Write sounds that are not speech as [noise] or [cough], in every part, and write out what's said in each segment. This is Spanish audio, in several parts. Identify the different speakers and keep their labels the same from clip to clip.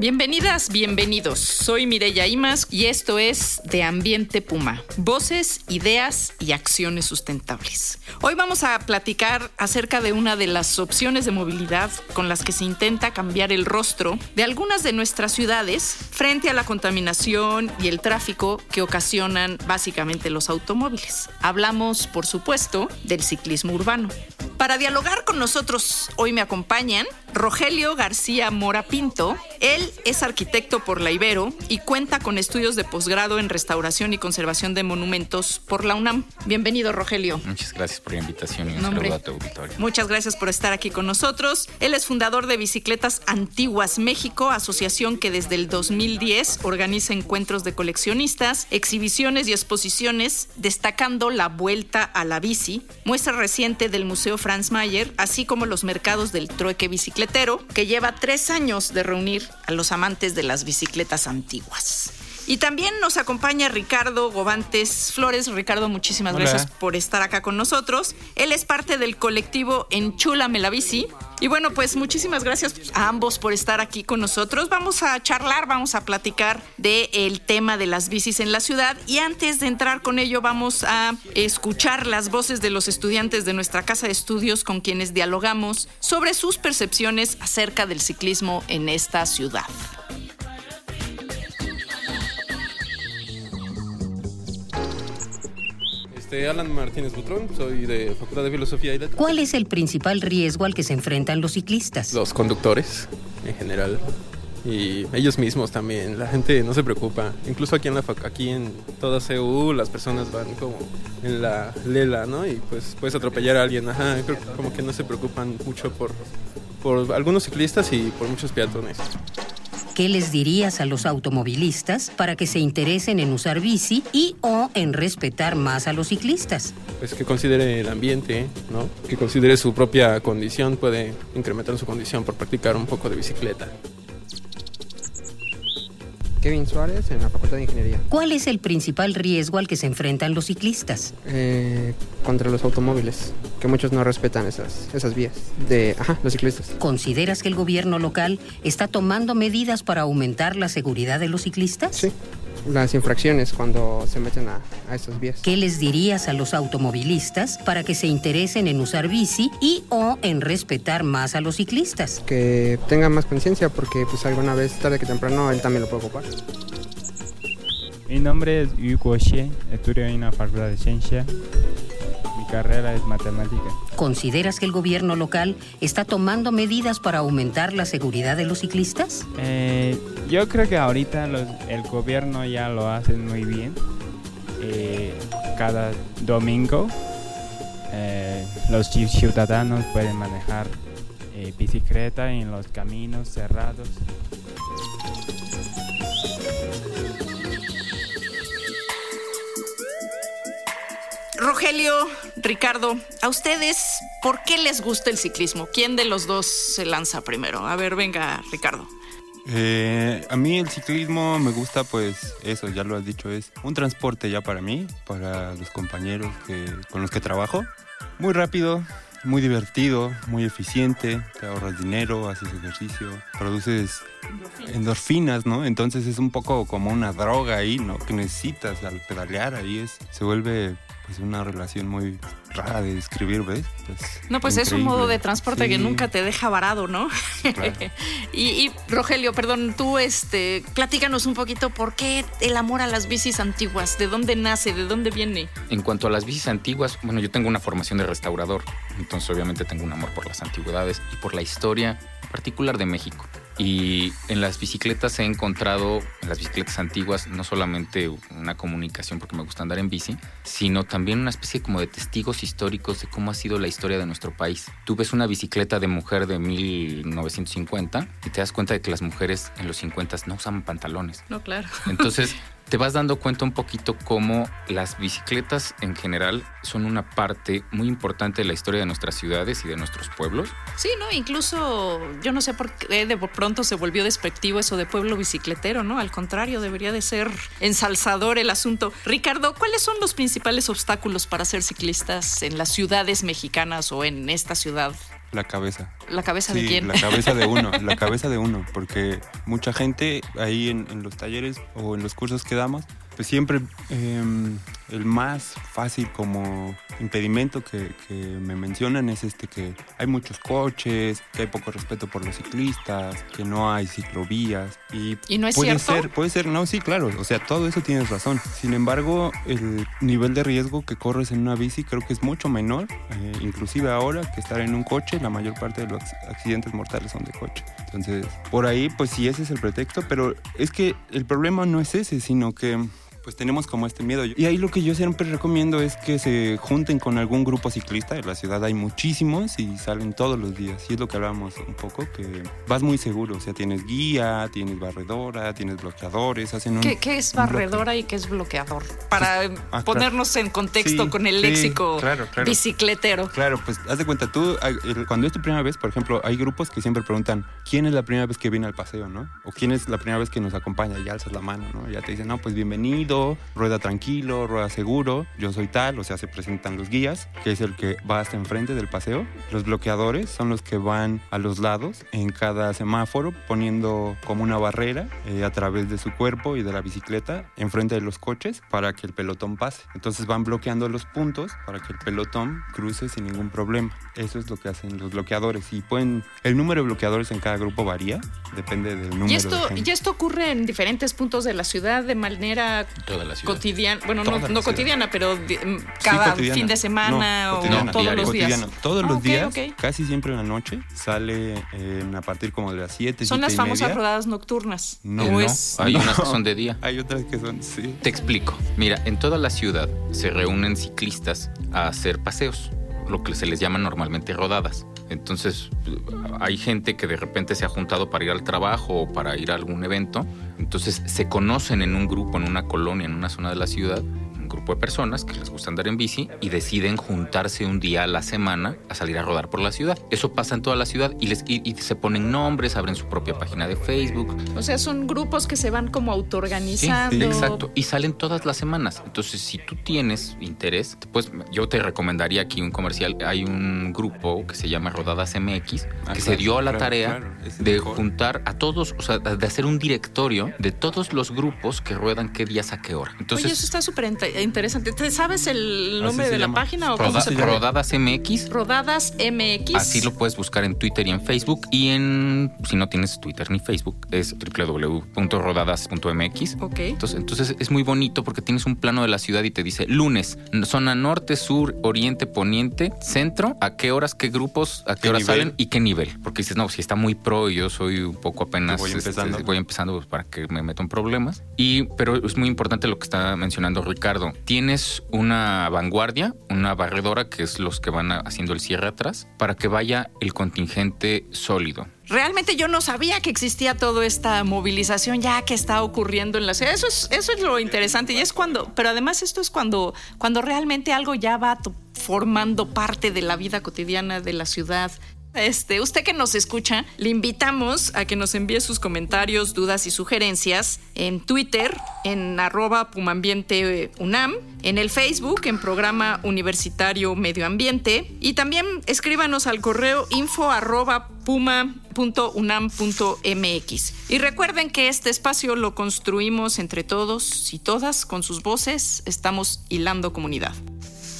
Speaker 1: Bienvenidas, bienvenidos. Soy Mireya Imas y esto es De Ambiente Puma. Voces, ideas y acciones sustentables. Hoy vamos a platicar acerca de una de las opciones de movilidad con las que se intenta cambiar el rostro de algunas de nuestras ciudades frente a la contaminación y el tráfico que ocasionan básicamente los automóviles. Hablamos, por supuesto, del ciclismo urbano. Para dialogar con nosotros hoy me acompañan Rogelio García Mora Pinto. Él es arquitecto por la Ibero y cuenta con estudios de posgrado en restauración y conservación de monumentos por la UNAM. Bienvenido, Rogelio.
Speaker 2: Muchas gracias por la invitación y un saludo a tu auditorio.
Speaker 1: Muchas gracias por estar aquí con nosotros. Él es fundador de Bicicletas Antiguas México, asociación que desde el 2010 organiza encuentros de coleccionistas, exhibiciones y exposiciones, destacando la vuelta a la bici, muestra reciente del Museo Franz Mayer, así como los mercados del trueque bicicletero, que lleva tres años de reunir a los amantes de las bicicletas antiguas. Y también nos acompaña Ricardo Gobantes Flores. Ricardo, muchísimas
Speaker 2: Hola.
Speaker 1: gracias por estar acá con nosotros. Él es parte del colectivo Enchúlame la Bici. Y bueno, pues muchísimas gracias a ambos por estar aquí con nosotros. Vamos a charlar, vamos a platicar del tema de las bicis en la ciudad. Y antes de entrar con ello, vamos a escuchar las voces de los estudiantes de nuestra casa de estudios con quienes dialogamos sobre sus percepciones acerca del ciclismo en esta ciudad.
Speaker 3: Este, Alan Martínez Butrón, soy de Facultad de Filosofía y Letras.
Speaker 4: ¿Cuál es el principal riesgo al que se enfrentan los ciclistas?
Speaker 3: Los conductores, en general, y ellos mismos también. La gente no se preocupa. Incluso aquí en la aquí en toda CU las personas van como en la lela, ¿no? Y pues puedes atropellar a alguien. Ajá, creo que como que no se preocupan mucho por por algunos ciclistas y por muchos peatones.
Speaker 4: ¿Qué les dirías a los automovilistas para que se interesen en usar bici y o en respetar más a los ciclistas?
Speaker 3: Pues que considere el ambiente, ¿no? Que considere su propia condición, puede incrementar su condición por practicar un poco de bicicleta.
Speaker 5: Kevin Suárez en la Facultad de Ingeniería.
Speaker 4: ¿Cuál es el principal riesgo al que se enfrentan los ciclistas?
Speaker 5: Eh, contra los automóviles, que muchos no respetan esas, esas vías. De, ajá, los ciclistas.
Speaker 4: ¿Consideras que el gobierno local está tomando medidas para aumentar la seguridad de los ciclistas?
Speaker 5: Sí, las infracciones cuando se meten a, a esas vías.
Speaker 4: ¿Qué les dirías a los automovilistas para que se interesen en usar bici y o en respetar más a los ciclistas?
Speaker 5: Que tengan más conciencia porque pues alguna vez tarde que temprano él también lo puede ocupar.
Speaker 6: Mi nombre es Yu Guoxie, estudio en la Facultad de Ciencia. Carrera es matemática.
Speaker 4: ¿Consideras que el gobierno local está tomando medidas para aumentar la seguridad de los ciclistas?
Speaker 6: Eh, yo creo que ahorita los- el gobierno ya lo hace muy bien. Eh, cada domingo eh, los ci- ciudadanos pueden manejar eh, bicicleta en los caminos cerrados.
Speaker 1: Rogelio, Ricardo, a ustedes, ¿por qué les gusta el ciclismo? ¿Quién de los dos se lanza primero? A ver, venga, Ricardo.
Speaker 2: Eh, a mí el ciclismo me gusta, pues eso, ya lo has dicho, es un transporte ya para mí, para los compañeros que, con los que trabajo. Muy rápido, muy divertido, muy eficiente, te ahorras dinero, haces ejercicio, produces endorfinas, ¿no? Entonces es un poco como una droga ahí, ¿no? Que necesitas al pedalear, ahí es, se vuelve pues una relación muy rara de describir, ¿ves? Pues,
Speaker 1: No, pues es un modo de transporte que nunca te deja varado, ¿no?
Speaker 2: Claro. [laughs]
Speaker 1: y, y, Rogelio, perdón, tú, este, platícanos un poquito por qué el amor a las bicis antiguas, ¿de dónde nace, de dónde viene?
Speaker 2: En cuanto a las bicis antiguas, bueno, yo tengo una formación de restaurador, entonces obviamente tengo un amor por las antigüedades y por la historia particular de México.
Speaker 7: Y en las bicicletas he encontrado, en las bicicletas antiguas, no solamente una comunicación porque me gusta andar en bici, sino también una especie como de testigos históricos de cómo ha sido la historia de nuestro país. Tú ves una bicicleta de mujer de 1950 y te das cuenta de que las mujeres en los 50 no usaban pantalones.
Speaker 1: No, claro.
Speaker 7: Entonces, [laughs] te vas dando cuenta un poquito cómo las bicicletas en general son una parte muy importante de la historia de nuestras ciudades y de nuestros pueblos.
Speaker 1: Sí, ¿no? Incluso yo no sé por qué de pronto se volvió despectivo eso de pueblo bicicletero, ¿no? Al contrario, debería de ser ensalzador el asunto. Ricardo, ¿cuáles son los principales obstáculos para ser ciclistas en las ciudades mexicanas o en esta ciudad
Speaker 2: la cabeza.
Speaker 1: ¿La cabeza de quién?
Speaker 2: La cabeza de uno, [laughs] la cabeza de uno, porque mucha gente ahí en, en, los talleres o en los cursos que damos, pues siempre eh, el más fácil como impedimento que, que, me mencionan es este que hay muchos coches, que hay poco respeto por los ciclistas, que no hay ciclovías y,
Speaker 1: ¿Y no es
Speaker 2: puede
Speaker 1: cierto?
Speaker 2: ser, puede ser, no, sí, claro, o sea, todo eso tienes razón. Sin embargo, el nivel de riesgo que corres en una bici creo que es mucho menor, eh, inclusive ahora que estar en un coche, la mayor parte de los accidentes mortales son de coche. Entonces, por ahí, pues sí, ese es el pretexto, pero es que el problema no es ese, sino que pues tenemos como este miedo. Y ahí lo que yo siempre recomiendo es que se junten con algún grupo ciclista. En la ciudad hay muchísimos y salen todos los días. Y es lo que hablábamos un poco, que vas muy seguro. O sea, tienes guía, tienes barredora, tienes bloqueadores, hacen un...
Speaker 1: ¿Qué, qué es barredora y qué es bloqueador? Para pues, ah, ponernos claro. en contexto
Speaker 2: sí,
Speaker 1: con el
Speaker 2: sí,
Speaker 1: léxico
Speaker 2: claro, claro.
Speaker 1: bicicletero.
Speaker 2: Claro, pues haz de cuenta, tú, cuando es tu primera vez, por ejemplo, hay grupos que siempre preguntan, ¿quién es la primera vez que viene al paseo, no? O ¿quién es la primera vez que nos acompaña? Y ya alzas la mano, ¿no? Y ya te dicen, no, pues bienvenido, rueda tranquilo, rueda seguro, yo soy tal, o sea, se presentan los guías, que es el que va hasta enfrente del paseo. Los bloqueadores son los que van a los lados en cada semáforo poniendo como una barrera eh, a través de su cuerpo y de la bicicleta enfrente de los coches para que el pelotón pase. Entonces van bloqueando los puntos para que el pelotón cruce sin ningún problema. Eso es lo que hacen los bloqueadores y pueden el número de bloqueadores en cada grupo varía, depende del número
Speaker 1: ¿Y esto,
Speaker 2: de gente.
Speaker 1: ¿Y esto ocurre en diferentes puntos de la ciudad de manera
Speaker 7: Toda la ciudad.
Speaker 1: cotidiana? Bueno,
Speaker 2: Toda
Speaker 1: no,
Speaker 2: la
Speaker 1: no cotidiana, pero mm, cada
Speaker 2: cotidiana.
Speaker 1: fin de semana
Speaker 2: No,
Speaker 1: o
Speaker 2: cotidiana,
Speaker 1: todos
Speaker 7: diario.
Speaker 1: los días.
Speaker 2: Cotidiano. Todos
Speaker 1: Ah,
Speaker 2: los días, casi siempre en la noche, sale eh, a partir como de las 7,
Speaker 1: Son
Speaker 2: 7
Speaker 1: las
Speaker 2: y
Speaker 1: famosas
Speaker 2: media.
Speaker 1: rodadas nocturnas.
Speaker 2: No,
Speaker 1: ¿O
Speaker 7: no,
Speaker 1: es- [laughs]
Speaker 7: hay
Speaker 2: No.
Speaker 7: unas que son de día.
Speaker 2: Hay otras que son, sí.
Speaker 7: Te explico. Mira, en toda la ciudad se reúnen ciclistas a hacer paseos, lo que se les llama normalmente rodadas. Entonces, hay gente que de repente se ha juntado para ir al trabajo o para ir a algún evento. Entonces, se conocen en un grupo, en una colonia, en una zona de la ciudad, grupo de personas que les gusta andar en bici y deciden juntarse un día a la semana a salir a rodar por la ciudad. Eso pasa en toda la ciudad y, les, y, y se ponen nombres, abren su propia página de Facebook,
Speaker 1: O sea, son grupos que se van como
Speaker 7: Sí,
Speaker 1: autoorganizando.
Speaker 7: exacto. Y salen todas las semanas. Entonces, si tú tienes interés, pues yo te recomendaría aquí un comercial. Hay un grupo que se llama Rodadas MX,
Speaker 2: Ah,
Speaker 7: que se
Speaker 2: claro,
Speaker 7: dio a la
Speaker 2: claro,
Speaker 7: tarea
Speaker 2: claro,
Speaker 7: de
Speaker 2: mejor.
Speaker 7: juntar a todos, o sea, de hacer un directorio de todos los grupos que ruedan qué días a qué hora. Entonces,
Speaker 1: Oye, eso está súper interesante. ¿Te sabes el nombre
Speaker 2: se
Speaker 1: de la página o cómo
Speaker 7: Roda-
Speaker 1: se llama?
Speaker 7: Rodadas MX.
Speaker 1: Rodadas MX.
Speaker 7: Así lo puedes buscar en Twitter y en Facebook. Y en, si no tienes Twitter ni Facebook, es www.rodadas.mx.
Speaker 1: Ok.
Speaker 7: Entonces, entonces es muy bonito porque tienes un plano de la ciudad y te dice lunes, zona norte, sur, oriente, poniente, centro, a qué horas, qué grupos, a qué,
Speaker 2: ¿Qué
Speaker 7: horas
Speaker 2: nivel?
Speaker 7: salen y qué nivel. Porque dices, no, si está muy pro y yo soy un poco apenas
Speaker 2: Voy
Speaker 7: este,
Speaker 2: empezando.
Speaker 7: voy empezando pues, para que me meto en problemas. Y, pero es muy importante lo que está mencionando Ricardo. Tienes una vanguardia, una barredora, que es los que van haciendo el cierre atrás, para que vaya el contingente sólido.
Speaker 1: Realmente yo no sabía que existía toda esta movilización ya que está ocurriendo en la ciudad. Eso es, eso es lo interesante. Y es cuando, pero además esto es cuando, cuando realmente algo ya va formando parte de la vida cotidiana de la ciudad. Este, usted que nos escucha, le invitamos a que nos envíe sus comentarios, dudas y sugerencias en Twitter, en arroba Pumambiente UNAM, en el Facebook, en Programa Universitario Medio Ambiente, y también escríbanos al correo info arroba puma.unam.mx. Y recuerden que este espacio lo construimos entre todos y todas, con sus voces, estamos hilando comunidad.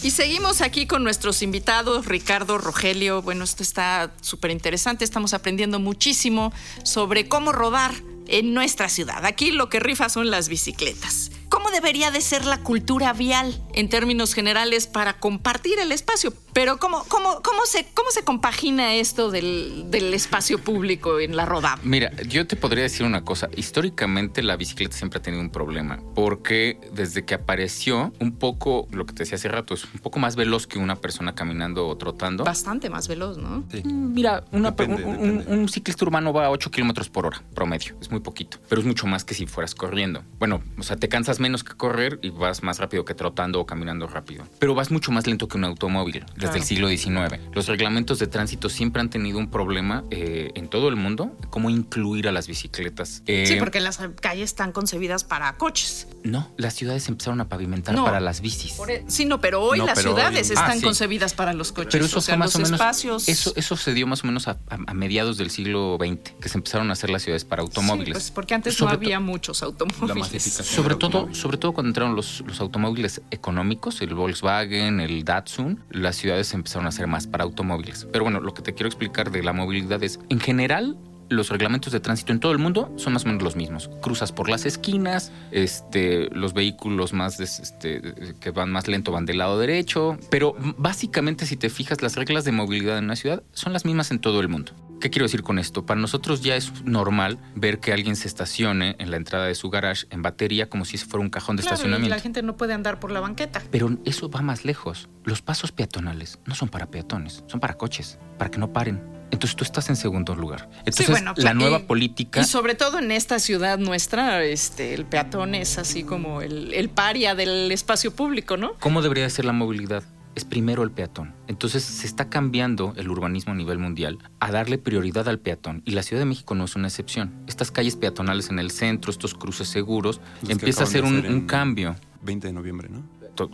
Speaker 1: Y seguimos aquí con nuestros invitados, Ricardo, Rogelio. Bueno, esto está súper interesante. Estamos aprendiendo muchísimo sobre cómo rodar en nuestra ciudad. Aquí lo que rifa son las bicicletas. ¿Cómo debería de ser la cultura vial en términos generales para compartir el espacio. Pero ¿cómo, cómo, cómo, se, cómo se compagina esto del, del espacio público en la rodada?
Speaker 7: Mira, yo te podría decir una cosa. Históricamente la bicicleta siempre ha tenido un problema porque desde que apareció un poco, lo que te decía hace rato, es un poco más veloz que una persona caminando o trotando.
Speaker 1: Bastante más veloz, ¿no?
Speaker 2: Sí.
Speaker 7: Mm, Mira, una-
Speaker 2: Depende,
Speaker 7: un, un ciclista urbano va a 8 kilómetros por hora, promedio. Es muy poquito, pero es mucho más que si fueras corriendo. Bueno, o sea, te cansas menos que correr y vas más rápido que trotando o caminando rápido. Pero vas mucho más lento que un automóvil desde
Speaker 1: Claro.
Speaker 7: el siglo XIX. Los reglamentos de tránsito siempre han tenido un problema eh, en todo el mundo, cómo incluir a las bicicletas. Eh,
Speaker 1: Sí, porque las calles están concebidas para coches.
Speaker 7: No, las ciudades empezaron a pavimentar
Speaker 1: No.
Speaker 7: para las bicis.
Speaker 1: Por e- sí, no, pero hoy
Speaker 7: No,
Speaker 1: las
Speaker 7: pero
Speaker 1: ciudades
Speaker 7: hoy-
Speaker 1: están
Speaker 7: Ah, sí.
Speaker 1: concebidas para los coches.
Speaker 7: Pero eso
Speaker 1: o sea,
Speaker 7: más
Speaker 1: los
Speaker 7: o menos.
Speaker 1: espacios.
Speaker 7: Eso, eso se dio más o menos a, a- a mediados del siglo XX, que se empezaron a hacer las ciudades para automóviles.
Speaker 1: Sí, pues porque antes
Speaker 7: Sobre
Speaker 1: no había muchos automóviles.
Speaker 7: Sobre todo,
Speaker 2: automóvil.
Speaker 7: sobre todo cuando entraron los, los automóviles económicos, el Volkswagen, el Datsun, las ciudades empezaron a ser más para automóviles. Pero bueno, lo que te quiero explicar de la movilidad es, en general, los reglamentos de tránsito en todo el mundo son más o menos los mismos. Cruzas por las esquinas, este, los vehículos más este, que van más lento van del lado derecho, pero básicamente si te fijas las reglas de movilidad en una ciudad son las mismas en todo el mundo. ¿Qué quiero decir con esto? Para nosotros ya es normal ver que alguien se estacione en la entrada de su garage en batería como si fuera un cajón de
Speaker 1: Claro, y
Speaker 7: estacionamiento.
Speaker 1: la gente no puede andar por la banqueta.
Speaker 7: Pero eso va más lejos. Los pasos peatonales no son para peatones, son para coches, para que no paren. Entonces tú estás en segundo lugar. Entonces
Speaker 1: bueno,
Speaker 7: la nueva
Speaker 1: y-
Speaker 7: política...
Speaker 1: Y sobre todo en esta ciudad nuestra, este, el peatón es así como el, el paria del espacio público, ¿no?
Speaker 7: ¿Cómo debería de ser la movilidad? Es primero el peatón. Entonces se está cambiando el urbanismo a nivel mundial a darle prioridad al peatón. Y la Ciudad de México no es una excepción. Estas calles peatonales en el centro, estos cruces seguros,
Speaker 2: Los
Speaker 7: empieza a ser un,
Speaker 2: hacer
Speaker 7: un
Speaker 2: en
Speaker 7: cambio.
Speaker 2: 20 de noviembre, ¿no?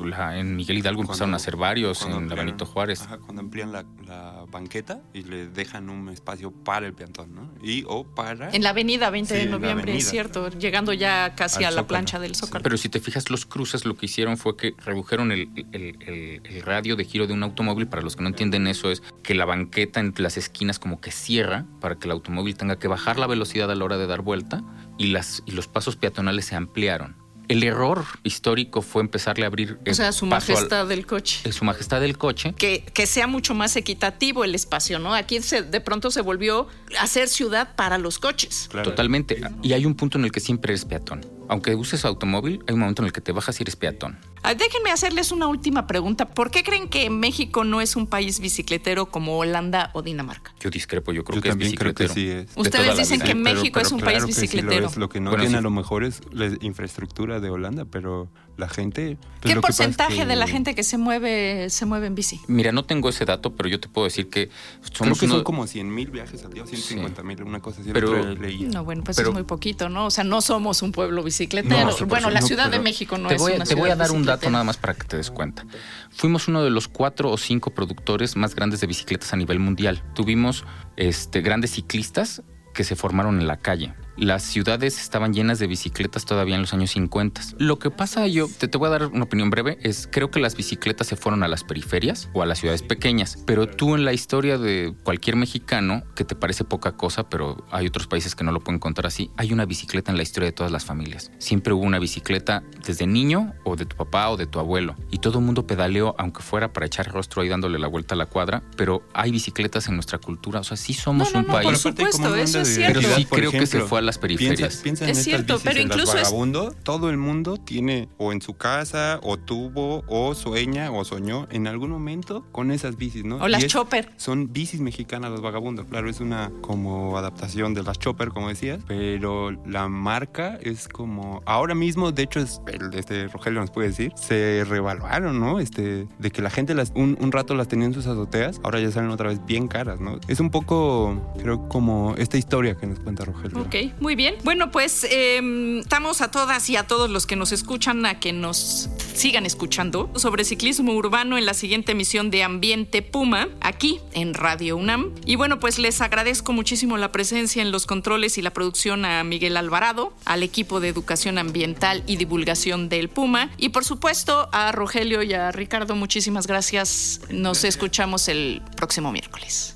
Speaker 7: La- en Miguel Hidalgo empezaron a hacer varios, en la
Speaker 2: ampliaron-
Speaker 7: Benito Juárez.
Speaker 2: Ajá, cuando amplían la, la banqueta y le dejan un espacio para el peatón, ¿no? Y o para...
Speaker 1: En la avenida 20
Speaker 2: Sí,
Speaker 1: de
Speaker 2: la
Speaker 1: noviembre, es cierto, llegando ya casi
Speaker 2: Al
Speaker 1: a la
Speaker 2: Zócalo.
Speaker 1: plancha del Zócalo.
Speaker 7: Pero si te fijas, los cruces lo que hicieron fue que redujeron el, el- el- el radio de giro de un automóvil. Para los que no entienden eso, es que la banqueta entre las esquinas como que cierra para que el automóvil tenga que bajar la velocidad a la hora de dar vuelta y, las, y los pasos peatonales se ampliaron. El error histórico fue empezarle a abrir
Speaker 1: o sea, su
Speaker 7: al-
Speaker 1: majestad del coche.
Speaker 7: eh, su majestad del coche.
Speaker 1: Que, que sea mucho más equitativo el espacio, ¿no? Aquí se, de pronto se volvió a hacer ciudad para los coches.
Speaker 2: Claro.
Speaker 7: Totalmente. Y hay un punto en el que siempre eres peatón. Aunque uses automóvil, hay un momento en el que te bajas y eres peatón.
Speaker 1: Ah, Déjenme hacerles una última pregunta. ¿Por qué creen que México no es un país bicicletero como Holanda o Dinamarca?
Speaker 7: Yo discrepo, yo creo
Speaker 2: Yo
Speaker 7: que es
Speaker 2: también creo que
Speaker 7: bicicletero.
Speaker 2: sí es.
Speaker 7: De
Speaker 1: Ustedes dicen que
Speaker 2: Sí,
Speaker 1: México
Speaker 2: pero
Speaker 1: es un
Speaker 2: claro
Speaker 1: país
Speaker 2: que sí lo
Speaker 1: bicicletero.
Speaker 2: es. Lo que no
Speaker 7: Bueno,
Speaker 2: tiene
Speaker 7: sí.
Speaker 2: a lo mejor es la infraestructura de Holanda, pero la gente... pues,
Speaker 1: ¿Qué
Speaker 2: es
Speaker 1: porcentaje
Speaker 2: que-
Speaker 1: de la gente que se mueve se mueve en bici?
Speaker 7: Mira, no tengo ese dato, pero yo te puedo decir que
Speaker 2: Creo
Speaker 7: somos
Speaker 2: que
Speaker 7: uno-
Speaker 2: son como 100 mil viajes al día, 150 mil, una cosa así.
Speaker 7: Pero-.
Speaker 1: No, bueno, pues
Speaker 7: Pero-
Speaker 1: es muy poquito, ¿no? O sea, no somos un pueblo bicicletero.
Speaker 7: No,
Speaker 1: bueno, la Ciudad de México no
Speaker 7: te
Speaker 1: es
Speaker 7: voy,
Speaker 1: una
Speaker 7: Te voy a dar un dato nada más para que te des cuenta. Fuimos uno de los cuatro o cinco productores más grandes de bicicletas a nivel mundial. Tuvimos este, grandes ciclistas que se formaron en la calle. Las ciudades estaban llenas de bicicletas todavía en los años 50. Lo que pasa, yo te, te voy a dar una opinión breve, es creo que las bicicletas se fueron a las periferias o a las ciudades pequeñas, pero tú en la historia de cualquier mexicano, que te parece poca cosa, pero hay otros países que no lo pueden contar así, hay una bicicleta en la historia de todas las familias. Siempre hubo una bicicleta desde niño o de tu papá o de tu abuelo, y todo el mundo pedaleó, aunque fuera para echar rostro ahí dándole la vuelta a la cuadra, pero hay bicicletas en nuestra cultura, o sea, sí somos
Speaker 1: No, no,
Speaker 7: un
Speaker 1: no,
Speaker 7: país...
Speaker 1: por supuesto, eso es cierto.
Speaker 7: Pero sí creo que se fue a las periferias.
Speaker 2: Piensa, piensa en
Speaker 1: Es
Speaker 2: estas
Speaker 1: cierto,
Speaker 2: bicis,
Speaker 1: pero
Speaker 2: en las
Speaker 1: incluso es-
Speaker 2: vagabundo, todo el mundo tiene o en su casa o tuvo o sueña o soñó en algún momento con esas bicis, ¿no?
Speaker 1: O las
Speaker 2: es-
Speaker 1: chopper.
Speaker 2: Son bicis mexicanas los vagabundos, claro, es una como adaptación de las chopper, como decías, pero la marca es como ahora mismo, de hecho es el este Rogelio nos puede decir, se revaluaron, ¿no? Este de que la gente las un, un rato las tenía en sus azoteas, ahora ya salen otra vez bien caras, ¿no? Es un poco creo como esta historia que nos cuenta Rogelio.
Speaker 1: Ok, muy bien. Bueno, pues eh, estamos a todas y a todos los que nos escuchan a que nos sigan escuchando sobre ciclismo urbano en la siguiente emisión de Ambiente Puma, aquí en Radio UNAM. Y bueno, pues les agradezco muchísimo la presencia en los controles y la producción a Miguel Alvarado, al equipo de educación ambiental y divulgación del Puma, y por supuesto a Rogelio y a Ricardo, muchísimas gracias. Nos escuchamos el próximo miércoles.